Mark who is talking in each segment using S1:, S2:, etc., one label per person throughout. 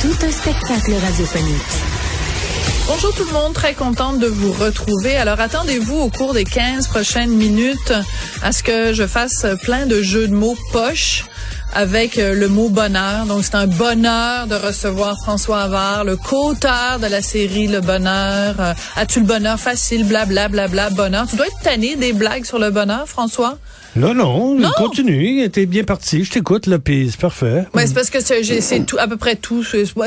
S1: Tout un spectacle radiophonique.
S2: Bonjour tout le monde, très contente de vous retrouver. Alors attendez-vous au cours des 15 prochaines minutes à ce que je fasse plein de jeux de mots poches avec euh, le mot bonheur. Donc c'est un bonheur de recevoir François Havard, le co-auteur de la série Le Bonheur. Euh, As-tu le bonheur facile, blablabla, bla, bla, bla, bonheur. Tu dois être tanné des blagues sur le bonheur, François?
S3: Non, non,
S2: Non.
S3: continue. T'es bien parti. Je t'écoute, là, puis c'est parfait.
S2: Ouais, c'est parce que c'est tout, à peu près tout.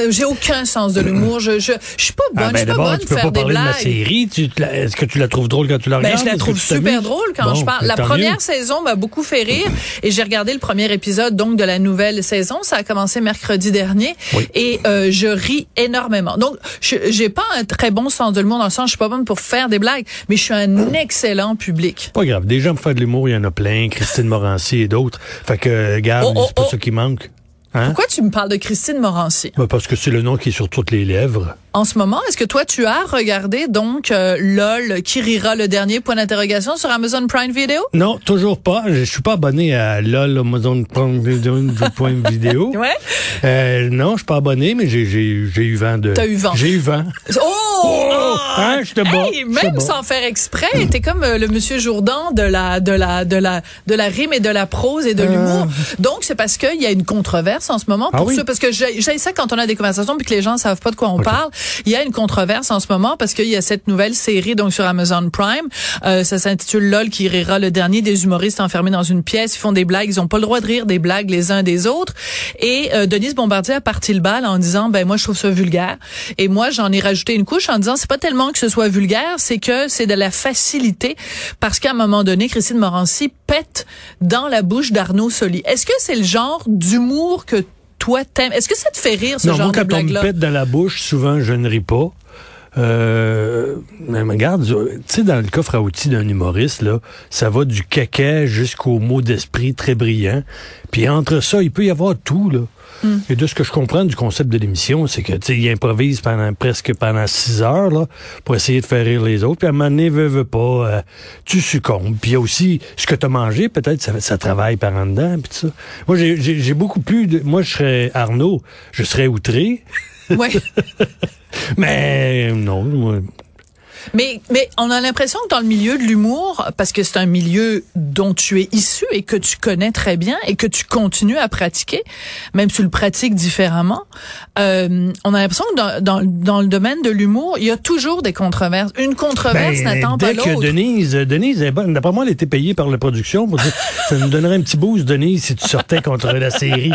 S2: J'ai aucun sens de l'humour. Je, je, je suis pas bonne.
S3: Ah,
S2: je
S3: ben
S2: suis pas
S3: d'abord,
S2: bonne
S3: tu
S2: de
S3: peux
S2: faire
S3: pas
S2: des
S3: parler de la
S2: blagues.
S3: série. Tu te la- Est-ce que tu la trouves drôle quand tu la
S2: Ben,
S3: regardes?
S2: je la trouve super drôle quand
S3: Bon,
S2: je parle.
S3: ben,
S2: La première
S3: mieux.
S2: saison m'a beaucoup fait rire et j'ai regardé le premier épisode donc de la nouvelle saison. Ça a commencé mercredi dernier
S3: Oui.
S2: et euh, je ris énormément. Donc, je j'ai pas un très bon sens de l'humour dans le sens je suis pas bonne pour faire des blagues, mais je suis un excellent public.
S3: Pas grave. Des gens pour faire de l'humour, il y en a plein. Christine Morancy et d'autres. Fait que, regarde,
S2: Oh, oh,
S3: c'est pas
S2: oh.
S3: ça qui manque. Hein?
S2: Pourquoi tu me parles de Christine Morancy?
S3: Ben, parce que c'est le nom qui est sur toutes les lèvres.
S2: En ce moment? Est-ce que toi tu as regardé donc euh, LOL qui rira le dernier point d'interrogation sur Amazon Prime Video?
S3: Non, toujours pas. Je suis pas abonné à LOL, Amazon Prime Video.
S2: Ouais.
S3: Euh, non, je suis pas abonné, mais j'ai, j'ai, j'ai eu vent de...
S2: T'as eu vent.
S3: J'ai eu vent.
S2: Oh,
S3: hein, je te
S2: Hey, même sans faire exprès, t'es comme euh, le monsieur Jourdan de la de la de la de la rime et de la prose et de l'humour. Donc c'est parce qu'il y a une controverse en ce moment
S3: Euh. Ah
S2: pour
S3: oui?
S2: ça parce que j'ai j'ai ça quand on a des conversations puis que les gens savent pas de quoi on parle. Il y a une controverse en ce moment parce qu'il y a cette nouvelle série donc sur Amazon Prime. Euh, ça s'intitule LOL qui rira le dernier des humoristes enfermés dans une pièce. Ils font des blagues. Ils ont pas le droit de rire des blagues les uns des autres. Et euh, Denise Bombardier a parti le bal en disant ben moi je trouve ça vulgaire. Et moi j'en ai rajouté une couche en disant c'est pas tellement que ce soit vulgaire, c'est que c'est de la facilité parce qu'à un moment donné Christine Morancy pète dans la bouche d'Arnaud Soli. Est-ce que c'est le genre d'humour que toi t'aimes Est-ce que ça te fait rire ce
S3: non,
S2: genre
S3: moi,
S2: de
S3: quand on me pète dans la bouche, souvent, je ne ris pas. Euh, mais regarde, tu sais, dans le coffre à outils d'un humoriste, là, ça va du caca jusqu'au mot d'esprit très brillant. Puis entre ça, il peut y avoir tout, là.
S2: Hmm.
S3: Et de ce que je comprends du concept de l'émission, c'est que, tu sais, il improvise pendant, presque pendant six heures, là, pour essayer de faire rire les autres. Puis à un moment donné, veut, veut pas, euh, tu succombes. Puis il y a aussi ce que tu as mangé, peut-être, ça, ça travaille par en dedans, puis ça. Moi, j'ai beaucoup plus de, moi, je serais Arnaud, je serais outré.
S2: Ouais.
S3: Mais non,
S2: Mais, mais on a l'impression que dans le milieu de l'humour, parce que c'est un milieu dont tu es issu et que tu connais très bien et que tu continues à pratiquer, même si tu le pratiques différemment, euh, on a l'impression que dans, dans, dans le domaine de l'humour, il y a toujours des controverses. Une controverse
S3: Ben,
S2: n'attend pas
S3: dès que
S2: l'autre.
S3: Denise, Denise est bonne. D'après moi, elle était payée par la production. Pour dire, ça nous donnerait un petit boost, Denise, si tu sortais contre la série.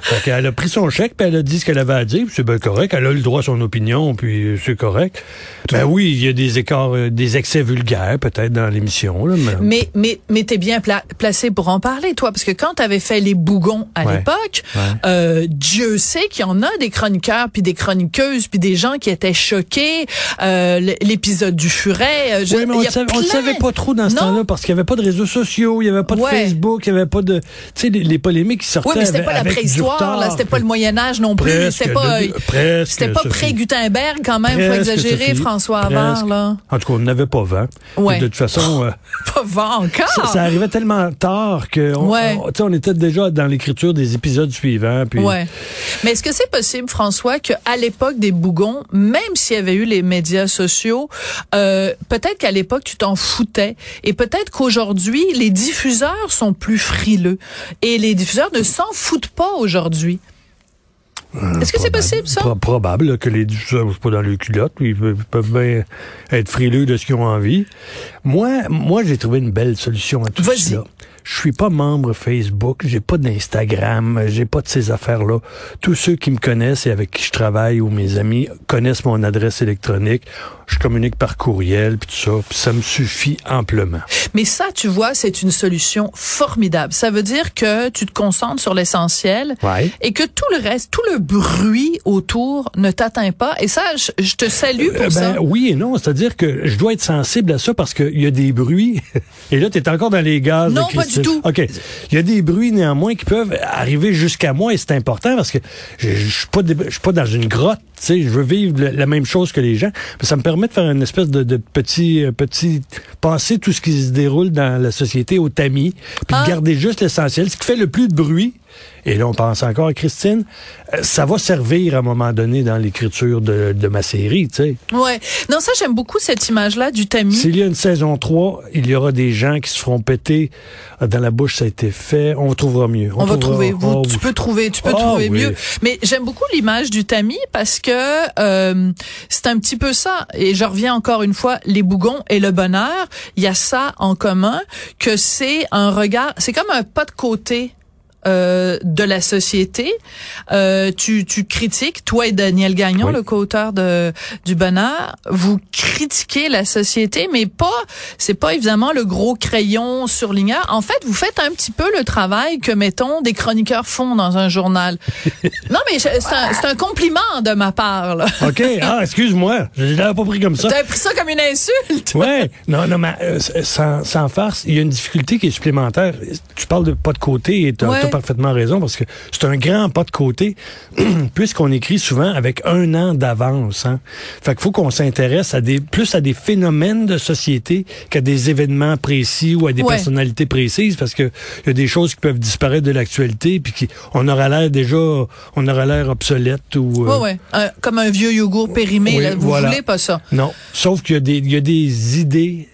S3: Fait qu'elle a pris son chèque, puis elle a dit ce qu'elle avait à dire, c'est bien correct. Elle a le droit à son opinion, puis c'est correct. Ben oui, il y a des écarts, euh, des excès vulgaires, peut-être, dans l'émission. là, mais-
S2: Mais, mais, mais t'es bien pla- placé pour en parler, toi, parce que quand t'avais fait les bougons à
S3: Ouais.
S2: l'époque,
S3: Ouais.
S2: euh, Dieu sait qu'il y en a des chroniqueurs, puis des chroniqueuses, puis des gens qui étaient choqués. Euh, L'épisode du furet. je-
S3: Oui, mais on
S2: y
S3: ne savait,
S2: plein-
S3: pas trop dans ce
S2: Non?
S3: temps-là parce qu'il n'y avait pas de réseaux sociaux, il n'y avait pas de
S2: Ouais.
S3: Facebook, il n'y avait pas de. Tu sais, les, les polémiques qui sortaient.
S2: Oui, mais c'était
S3: avec-
S2: pas la préhistoire, là, c'était pas le Moyen Âge non plus,
S3: Presque,
S2: c'était pas,
S3: de- presque,
S2: c'était pas
S3: Sophie.
S2: pré-Gutenberg quand même, faut
S3: Presque,
S2: exagérer,
S3: Sophie.
S2: François Havard. Là.
S3: En tout cas, on n'avait pas vent.
S2: Ouais.
S3: De toute façon, euh,
S2: Pas vent encore.
S3: ça, ça arrivait tellement tard que on,
S2: Ouais.
S3: on- tu sais, on était déjà dans l'écriture des épisodes suivants. Puis,
S2: Ouais. Mais est-ce que c'est possible, François, qu'à l'époque des bougons, même s'il y avait eu les médias sociaux, euh, peut-être qu'à l'époque tu t'en foutais, et peut-être qu'aujourd'hui les diffuseurs sont plus frileux, et les diffuseurs ne s'en foutent pas aujourd'hui? Est-ce que c'est possible, ça?
S3: Pro- probable là, que les ne pas dans le culotte. Ils peuvent, bien être frileux de ce qu'ils ont envie. Moi, moi j'ai trouvé une belle solution à tout ça. Je suis pas membre Facebook, j'ai pas d'Instagram, j'ai pas de ces affaires-là. Tous ceux qui me connaissent et avec qui je travaille ou mes amis connaissent mon adresse électronique. Je communique par courriel puis tout ça, puis ça me suffit amplement.
S2: Mais ça, tu vois, c'est une solution formidable. Ça veut dire que tu te concentres sur l'essentiel
S3: Ouais.
S2: et que tout le reste, tout le bruit autour ne t'atteint pas. Et ça, je, je te salue pour
S3: Euh,
S2: ça.
S3: ben, oui et non, c'est-à-dire que je dois être sensible à ça parce qu'il y a des bruits. et là, tu es encore dans les gaz.
S2: Non,
S3: de
S2: pas du
S3: Christine.
S2: tout.
S3: OK. Il y a des bruits néanmoins qui peuvent arriver jusqu'à moi et c'est important parce que je je suis pas, dans une grotte. Tu sais, je veux vivre le- la même chose que les gens. Mais ça me permet de faire une espèce de, de petit, euh, petit, passer tout ce qui se déroule dans la société au tamis, puis
S2: Ah.
S3: de garder juste l'essentiel. Ce qui fait le plus de bruit, et là on pense encore à Christine, euh, ça va servir à un moment donné dans l'écriture de, de ma série, tu sais.
S2: Ouais. Non, ça, j'aime beaucoup cette image-là du tamis.
S3: S'il y a une saison 3, il y aura des gens qui se feront péter euh, dans la bouche, ça a été fait. On trouvera mieux.
S2: On va
S3: trouvera-
S2: trouver. Vous,
S3: Oh,
S2: tu
S3: oui.
S2: peux trouver, tu peux
S3: Ah,
S2: trouver
S3: oui.
S2: mieux. Mais j'aime beaucoup l'image du tamis parce que euh, c'est un petit peu ça. Et je reviens encore une fois, les bougons et le bonheur. Il y a ça en commun que c'est un regard. C'est comme un pas de côté. Euh, de la société, Euh, tu, tu critiques, toi et Daniel Gagnon,
S3: Oui.
S2: le co-auteur de du Bonheur, vous critiquez la société, mais pas, c'est pas évidemment le gros crayon surligneur. En fait, vous faites un petit peu le travail que mettons des chroniqueurs font dans un journal. non, mais c'est un, c'est un compliment de ma part. Là.
S3: OK. Ah, excuse-moi. Je l'avais pas pris comme ça.
S2: T'as pris ça comme une insulte.
S3: Ouais, non, non, mais euh, sans, sans farce, il y a une difficulté qui est supplémentaire. Tu parles de pas de côté et tu as,
S2: Ouais.
S3: Parfaitement raison parce que c'est un grand pas de côté puisqu'on écrit souvent avec un an d'avance. Hein. Fait qu'il faut qu'on s'intéresse à des plus à des phénomènes de société qu'à des événements précis ou à des
S2: Ouais.
S3: personnalités précises parce que il y a des choses qui peuvent disparaître de l'actualité puis qui on aura l'air déjà on aura l'air obsolète ou euh,
S2: Ouais, ouais. Un- comme un vieux yogourt périmé.
S3: Oui,
S2: là. Vous
S3: voilà.
S2: voulez pas ça.
S3: Non, sauf qu'il y a des, il y a des idées,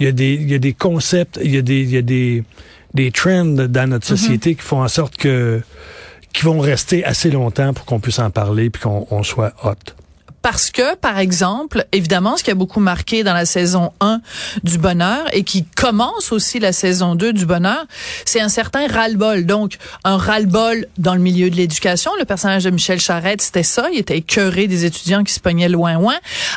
S3: il y a des, il y a des concepts, il y a des, il y a des, des trends dans notre société qui font en sorte que, qui vont rester assez longtemps pour qu'on puisse en parler puis qu'on on soit hot.
S2: Parce que, par exemple, évidemment, ce qui a beaucoup marqué dans la saison 1 du Bonheur et qui commence aussi la saison 2 du Bonheur, c'est un certain ras-le-bol. Donc, un ras-le-bol dans le milieu de l'éducation. Le personnage de Michel Charette, c'était ça. Il était écœuré des étudiants qui se pognaient loin, loin.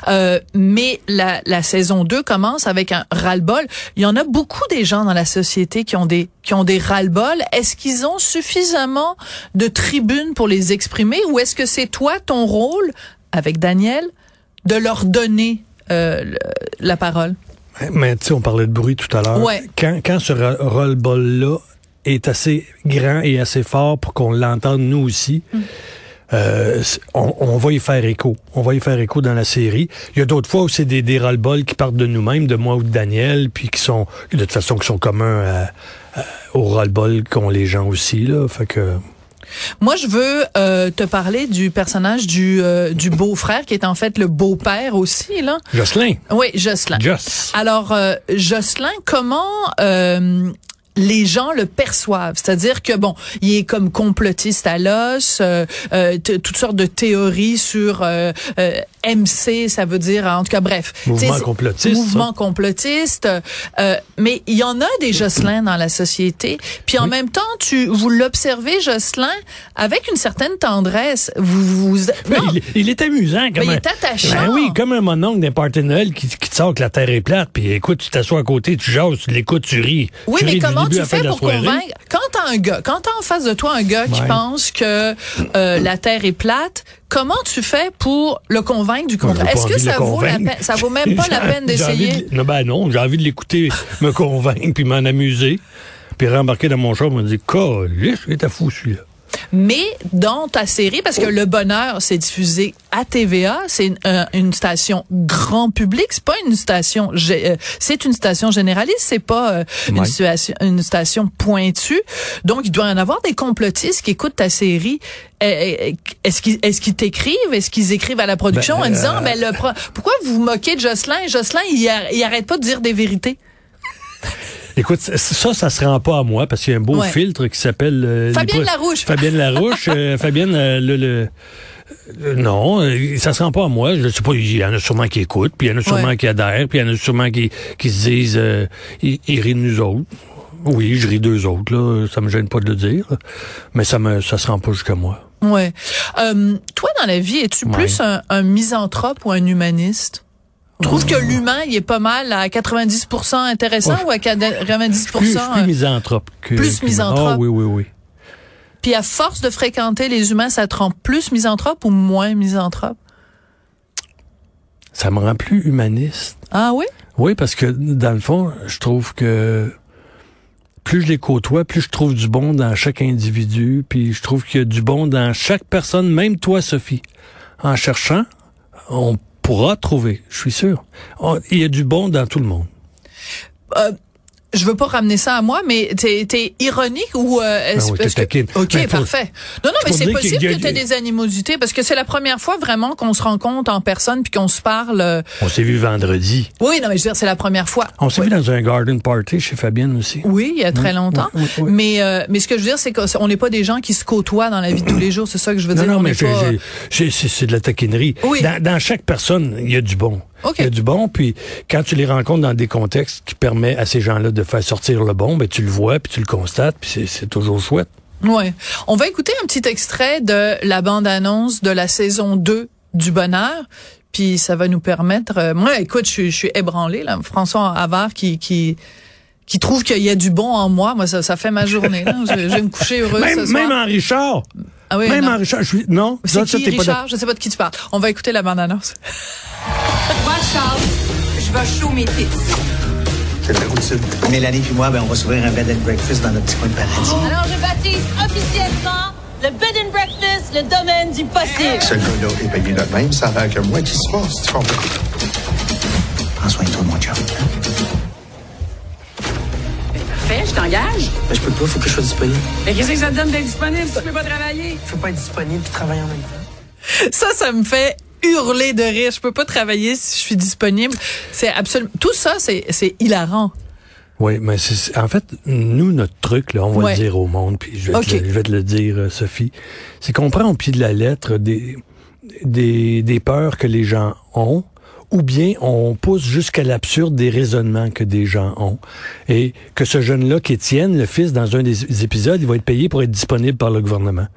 S2: Euh, mais la, la saison 2 commence avec un ras-le-bol. Il y en a beaucoup des gens dans la société qui ont des qui ont des ras-le-bol. Est-ce qu'ils ont suffisamment de tribunes pour les exprimer ou est-ce que c'est toi ton rôle avec Daniel de leur donner euh, le- la parole.
S3: Mais tu sais, on parlait de bruit tout à l'heure.
S2: Ouais.
S3: Quand, quand ce ro- roll-ball-là est assez grand et assez fort pour qu'on l'entende nous aussi,
S2: Mm.
S3: euh, on, on va y faire écho. On va y faire écho dans la série. Il y a d'autres fois où c'est des, des roll-balls qui partent de nous-mêmes, de moi ou de Daniel, puis qui sont, de toute façon, qui sont communs à- à- au roll-ball qu'ont les gens aussi. Là. Fait que...
S2: Moi, je veux euh, te parler du personnage du, euh, du beau-frère qui est en fait le beau-père aussi là.
S3: Jocelyn.
S2: Oui, Jocelyn.
S3: Joss.
S2: Alors, euh, Jocelyn, comment euh, les gens le perçoivent? C'est-à-dire que, bon, il est comme complotiste à l'os, euh, euh, toutes sortes de théories sur euh, euh, MC, ça veut dire, en tout cas, bref.
S3: Mouvement complotiste,
S2: Mouvement complotiste. euh, mais il y en a des Jocelyn dans la société. Puis en même temps, tu vous l'observez, Jocelyn, avec une certaine tendresse. Vous, vous non,
S3: il, il est amusant. Comme
S2: il
S3: un-
S2: est attachant.
S3: Ben oui, comme un mononcle d'un Noël qui, qui te sort que la terre est plate, puis écoute, tu t'assois à côté, tu jases, tu l'écoutes, tu ris.
S2: Oui,
S3: Tu
S2: mais
S3: ris
S2: comment tu fais pour convaincre? Quand t'as un gars, quand t'as en face de toi un gars qui pense que euh, la Terre est plate, comment tu fais pour le convaincre du contraire? Est-ce que ça vaut la
S3: convaincre.
S2: peine Ça vaut même pas la peine d'essayer.
S3: de- Non, ben non, j'ai envie de l'écouter, me convaincre, puis m'en amuser. Puis rembarquer dans mon char, me dire, Calice, il est fou celui-là.
S2: Mais dans ta série, parce que Le Bonheur, c'est diffusé à TVA, c'est une, euh, une station grand public, c'est pas une station, euh, c'est une station généraliste, c'est pas euh, une,
S3: Ouais.
S2: station, une station pointue. Donc, il doit y en avoir des complotistes qui écoutent ta série. Euh, euh, Est-ce qu'ils est-ce qu'ils t'écrivent, est-ce qu'ils écrivent à la production
S3: Ben,
S2: en disant,
S3: euh,
S2: ben le pro- pourquoi vous vous moquez de Jocelyn? Jocelyn, il, ar- il arrête pas de dire des vérités.
S3: Écoute, ça, ça se rend pas à moi parce qu'il y a un beau
S2: Ouais.
S3: filtre qui s'appelle... euh,
S2: Fabienne Larouche.
S3: Fabienne Larouche. euh, Fabienne, euh, le... le- non, ça se rend pas à moi. Je sais pas, il y en a sûrement qui écoutent, puis il y en a sûrement
S2: Ouais.
S3: qui adhèrent, puis il y en a sûrement qui, qui se disent, euh, ils, ils rient de nous autres. Oui, je ris d'eux autres, là. Ça me gêne pas de le dire. Mais ça me, ça se rend pas jusqu'à moi.
S2: Ouais. Euh, toi, dans la vie, es-tu
S3: Ouais.
S2: plus un, un misanthrope ou un humaniste? Trouves que l'humain, il est pas mal à 90% intéressant
S3: Ouais.
S2: ou à 90%
S3: Plus, suis plus
S2: euh,
S3: misanthrope que.
S2: plus misanthrope.
S3: Ah oui, oui, oui.
S2: Puis à force de fréquenter les humains, ça te rend plus misanthrope ou moins misanthrope?
S3: Ça me rend plus humaniste.
S2: Ah oui?
S3: Oui, parce que dans le fond, je trouve que plus je les côtoie, plus je trouve du bon dans chaque individu, puis je trouve qu'il y a du bon dans chaque personne, même toi, Sophie. En cherchant, on pourra trouver, je suis sûr. Il y a du bon dans tout le monde.
S2: Euh, je veux pas ramener ça à moi, mais t'es es ironique ou euh, est-ce
S3: Ah oui,
S2: que-
S3: taquine.
S2: Ok,
S3: Ben,
S2: parfait. Non, non, mais c'est possible
S3: y a-
S2: que tu aies des animosités parce que c'est la première fois vraiment qu'on se rencontre en personne puis qu'on se parle. euh,
S3: On s'est vu vendredi.
S2: Oui, non, mais je veux dire, c'est la première fois.
S3: On s'est
S2: Oui.
S3: vu dans un garden party chez Fabienne aussi.
S2: Oui, il y a très longtemps.
S3: oui.
S2: Mais euh, mais ce que je veux dire, c'est qu'on n'est pas des gens qui se côtoient dans la vie de tous les jours. C'est ça que je veux
S3: Non,
S2: dire.
S3: non,
S2: On
S3: mais
S2: pas-
S3: c'est de la taquinerie.
S2: Oui.
S3: Dans, dans chaque personne, il y a du bon. Il y a du bon, puis quand tu les rencontres dans des contextes qui permettent à ces gens-là de faire sortir le bon, ben tu le vois, puis tu le constates, puis c'est- toujours chouette.
S2: Ouais. On va écouter un petit extrait de la bande-annonce de la saison 2 du Bonheur. Puis ça va nous permettre. euh, moi, écoute, je, suis- je suis ébranlée là. François Havard qui qui qui trouve qu'il y a du bon en moi. Moi, ça, ça fait ma journée. là. Je, je vais me coucher heureuse ce
S3: Même,
S2: soir.
S3: même en Richard,
S2: ah oui,
S3: même
S2: non.
S3: en Richard, je suis, non,
S2: C'est
S3: ça, ça,
S2: qui,
S3: t'es pas
S2: Richard? Je sais pas de qui tu parles. On va écouter la bande-annonce.
S4: Moi, Charles, je vais show mes tits.
S5: C'est la routine.
S6: Mélanie puis moi, ben, on va s'ouvrir un bed and breakfast dans notre petit coin de paradis.
S7: Alors je baptise officiellement le bed and breakfast le domaine du possible.
S5: Ce gars-là est payé de même, ça a l'air que moi qui se passe, tu comprends?
S6: Prends soin de toi, mon chum.
S4: Parfait, je t'engage.
S6: Ben, je peux pas, faut que je sois disponible.
S4: Mais qu'est-ce que ça te donne d'être disponible si tu peux pas travailler?
S6: Peux pas être disponible et travailler en même temps.
S2: Ça, ça me fait hurler de rire. Je peux pas travailler si je suis disponible. C'est absolument tout ça, c'est c'est hilarant.
S3: Oui, mais c'est- en fait, nous, notre truc, là, on va
S2: Ouais.
S3: le dire au monde, puis je vais,
S2: OK.
S3: te, le- je vais te le dire, euh, Sophie, c'est qu'on prend au pied de la lettre des, des, des peurs que les gens ont, ou bien on pousse jusqu'à l'absurde des raisonnements que des gens ont. Et que ce jeune-là, qu'Étienne, le fils, dans un des épisodes, il va être payé pour être disponible par le gouvernement.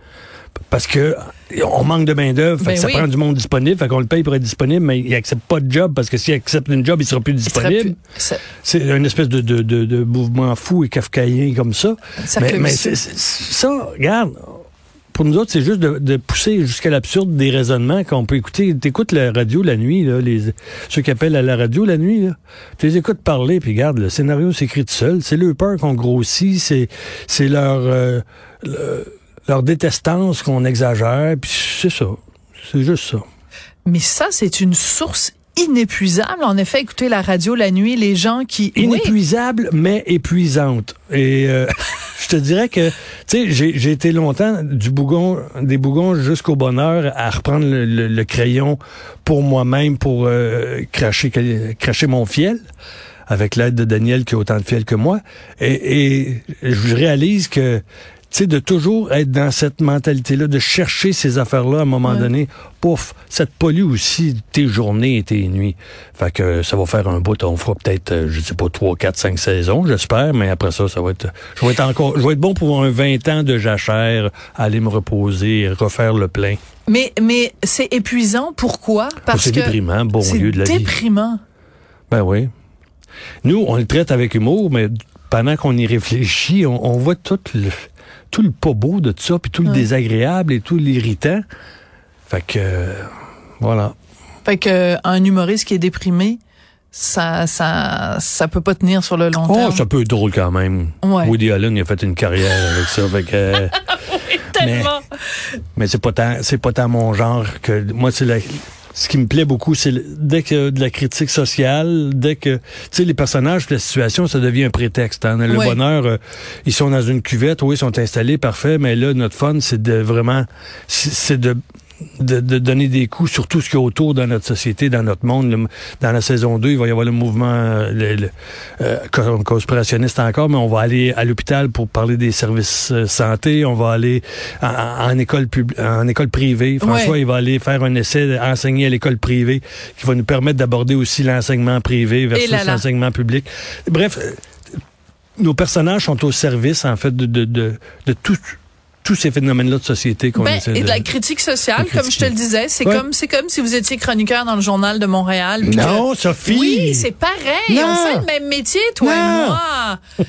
S3: Parce que on manque de main-d'œuvre,
S2: Ben
S3: ça
S2: oui.
S3: prend du monde disponible, fait qu'on le paye pour être disponible, mais il accepte pas de job parce que s'il accepte une job, il sera plus disponible.
S2: plus- c'est-
S3: une espèce de, de, de, de mouvement fou et kafkaïen comme ça.
S2: cercle
S3: Mais, mais ça, regarde, pour nous autres, c'est juste de, pousser jusqu'à l'absurde des raisonnements qu'on peut écouter. T'écoutes la radio la nuit, là, les, ceux qui appellent à la radio la nuit, là. Tu les écoutes parler, puis regarde, le scénario s'écrit tout seul. C'est leur peur qu'on grossit, c'est, c'est leur, euh, le- leur détestance qu'on exagère, puis c'est ça. C'est juste ça.
S2: Mais ça, c'est une source inépuisable. En effet, écouter la radio la nuit, les gens qui...
S3: Inépuisable, mais épuisante. Et euh, je te dirais que, tu sais, j'ai été longtemps du bougon, des bougons jusqu'au bonheur à reprendre le, le- crayon pour moi-même pour euh, cracher, cracher mon fiel avec l'aide de Daniel qui a autant de fiel que moi. Et, je réalise que sais, de toujours être dans cette mentalité-là, de chercher ces affaires-là à un moment
S2: Ouais.
S3: donné, pouf, ça te pollue aussi tes journées et tes nuits. Fait que ça va faire un bout, on fera peut-être, euh, je sais pas, trois, quatre, cinq saisons, j'espère, mais après ça, ça va être, je vais être encore, je vais être bon pour un 20 ans de jachère, aller me reposer, refaire le plein.
S2: Mais, mais c'est épuisant. Pourquoi? Parce
S3: c'est
S2: que...
S3: déprimant, bon
S2: c'est
S3: lieu de la vie.
S2: déprimant.
S3: Ben oui. Nous, on le traite avec humour, mais pendant qu'on y réfléchit, on, on voit tout le, tout le pas beau de tout ça, puis tout le
S2: Ouais.
S3: désagréable et tout l'irritant. Fait que, euh, voilà.
S2: Fait que un humoriste qui est déprimé, ça, ça, ça peut pas tenir sur le long
S3: Oh,
S2: terme.
S3: ça peut être drôle quand même.
S2: Ouais.
S3: Woody Allen il a fait une carrière avec ça. Fait que,
S2: Tellement.
S3: mais c'est pas tant, c'est pas tant mon genre que moi c'est la, ce qui me plaît beaucoup, c'est dès que de la critique sociale, dès que tu sais les personnages, la situation, ça devient un prétexte. hein. Le bonheur, euh, ils sont dans une cuvette, oui, ils sont installés, parfait, mais là notre fun, c'est de vraiment, c'est de de, de donner des coups sur tout ce qui est autour dans notre société, dans notre monde. Le- dans la saison 2, il va y avoir le mouvement le, le, euh, co- conspirationniste encore, mais on va aller à l'hôpital pour parler des services euh, santé. On va aller en, en école pub, en école privée. François,
S2: Ouais.
S3: il va aller faire un essai enseigner à l'école privée qui va nous permettre d'aborder aussi l'enseignement privé versus l'enseignement public. Bref, euh, nos personnages sont au service, en fait, de, de, de, de tout- tous ces phénomènes-là de société qu'on
S2: Ben,
S3: essaie
S2: et de
S3: de...
S2: la critique sociale, comme je te le disais, c'est
S3: Ouais.
S2: comme c'est comme si vous étiez chroniqueur dans le journal de Montréal. que-
S3: Non, Sophie!
S2: Oui, c'est pareil.
S3: Non.
S2: On fait le même métier, toi
S3: Non.
S2: et moi.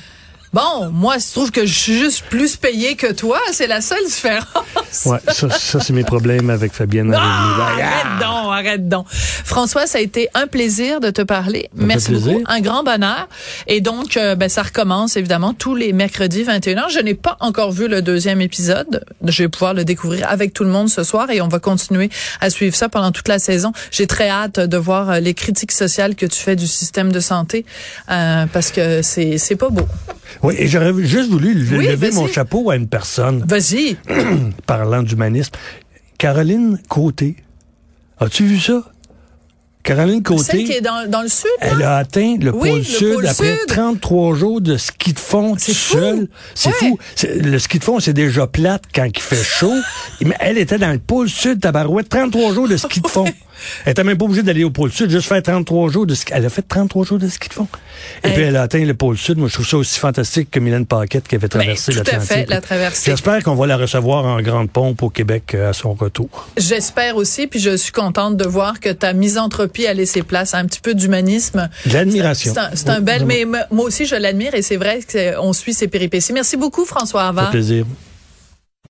S2: Bon, moi, je trouve que je suis juste plus payé que toi. C'est la seule différence.
S3: Ouais, ça, ça c'est mes problèmes avec Fabienne.
S2: Ah, arrête donc, arrête donc. François, ça a été un plaisir de te parler. Merci beaucoup. Un grand bonheur. Et donc, euh, ben, ça recommence évidemment tous les mercredis 21h. Je n'ai pas encore vu le deuxième épisode. Je vais pouvoir le découvrir avec tout le monde ce soir et on va continuer à suivre ça pendant toute la saison. J'ai très hâte de voir euh, les critiques sociales que tu fais du système de santé euh, parce que c'est pas beau.
S3: Oui, et j'aurais juste voulu
S2: Oui,
S3: lever mon chapeau à une personne
S2: Vas-y.
S3: parlant d'humanisme. Caroline Côté. As-tu vu ça? Caroline Côté.
S2: Celle qui est dans, dans le sud. là?
S3: Elle a atteint le
S2: Oui,
S3: pôle
S2: le
S3: sud
S2: pôle
S3: après
S2: sud.
S3: 33 jours de ski de fond
S2: C'est
S3: tout
S2: fou.
S3: seul. C'est
S2: Ouais.
S3: fou. Le ski de fond, c'est déjà plate quand il fait chaud. Mais elle était dans le pôle sud, tabarouette, 33 jours de ski de fond. Elle était même pas obligée d'aller au pôle sud, juste faire 33 jours de ski. Elle a fait 33 jours de ski de fond. Et
S2: Hey.
S3: puis elle a atteint le pôle sud. Moi, je trouve ça aussi fantastique que Mylène Paquette qui avait traversé
S2: Ben, tout à
S3: l'Atlantique.
S2: fait, la traversée.
S3: J'espère qu'on va la recevoir en grande pompe au Québec euh, à son retour.
S2: J'espère aussi, puis je suis contente de voir que ta misanthropie a laissé place à un petit peu d'humanisme.
S3: L'admiration.
S2: C'est un, c'est un
S3: Oui,
S2: bel, mais moi aussi je l'admire et c'est vrai qu'on suit ses péripéties. Merci beaucoup François Havard.
S3: plaisir.